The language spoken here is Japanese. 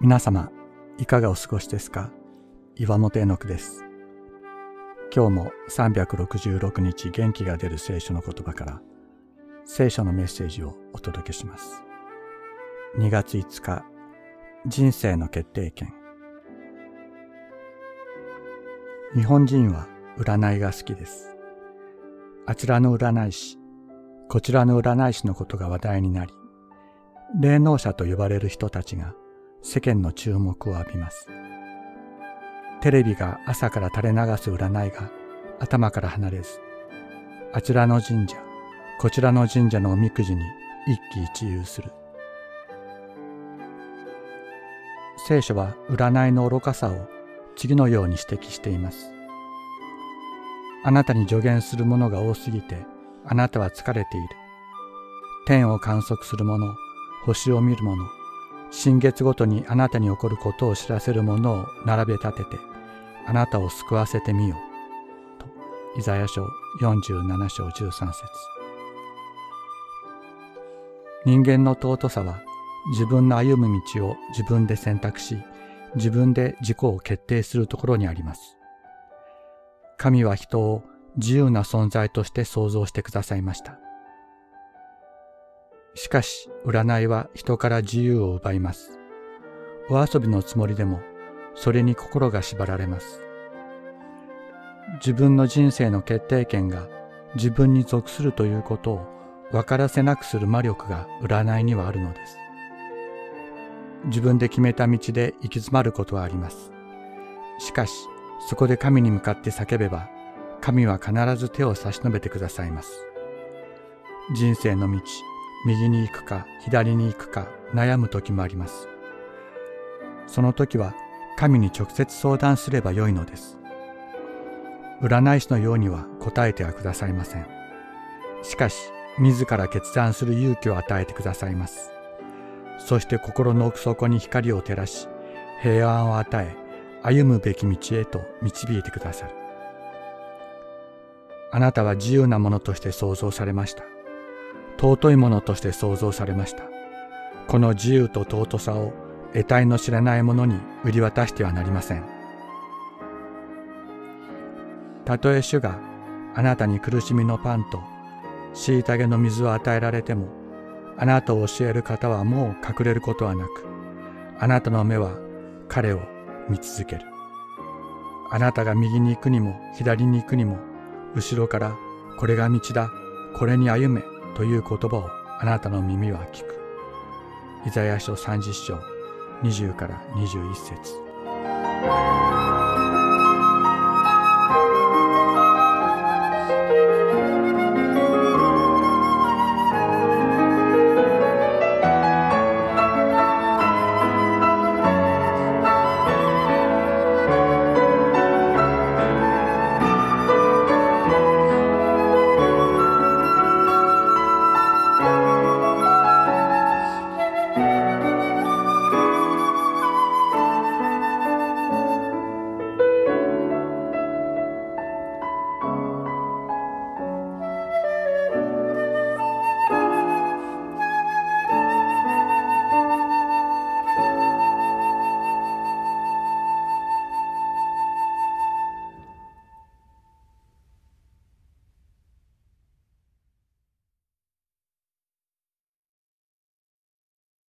皆様、いかがお過ごしですか？岩本絵の句です。今日も366日元気が出る聖書の言葉から聖書のメッセージをお届けします。2月5日、人生の決定権。日本人は占いが好きです。あちらの占い師、こちらの占い師のことが話題になり、霊能者と呼ばれる人たちが世間の注目を浴びます。テレビが朝から垂れ流す占いが頭から離れず、あちらの神社、こちらの神社のおみくじに一喜一憂する。聖書は占いの愚かさを次のように指摘しています。あなたに助言するものが多すぎて、あなたは疲れている。天を観測する者、星を見る者、新月ごとにあなたに起こることを知らせるものを並べ立てて、あなたを救わせてみよう。と、イザヤ書47章13節人間の尊さは自分の歩む道を自分で選択し、自分で自己を決定するところにあります。神は人を自由な存在として創造してくださいました。しかし、占いは人から自由を奪います。お遊びのつもりでも、それに心が縛られます。自分の人生の決定権が自分に属するということを分からせなくする魔力が占いにはあるのです。自分で決めた道で行き詰まることはあります。しかし、そこで神に向かって叫べば、神は必ず手を差し伸べてくださいます。人生の道、右に行くか左に行くか悩む時もあります。その時は神に直接相談すればよいのです。占い師のようには答えてはくださいません。しかし、自ら決断する勇気を与えてくださいます。そして心の奥底に光を照らし、平安を与え、歩むべき道へと導いてくださる。あなたは自由なものとして創造されました。尊いものとして創造されました。この自由と尊さを得体の知らない者に売り渡してはなりません。たとえ主があなたに苦しみのパンと虐げの水を与えられても、あなたを教える方はもう隠れることはなく、あなたの目は彼を見続ける。あなたが右に行くにも左に行くにも、後ろからこれが道だ、これに歩めという言葉をあなたの耳は聞く。イザヤ書30章20から21節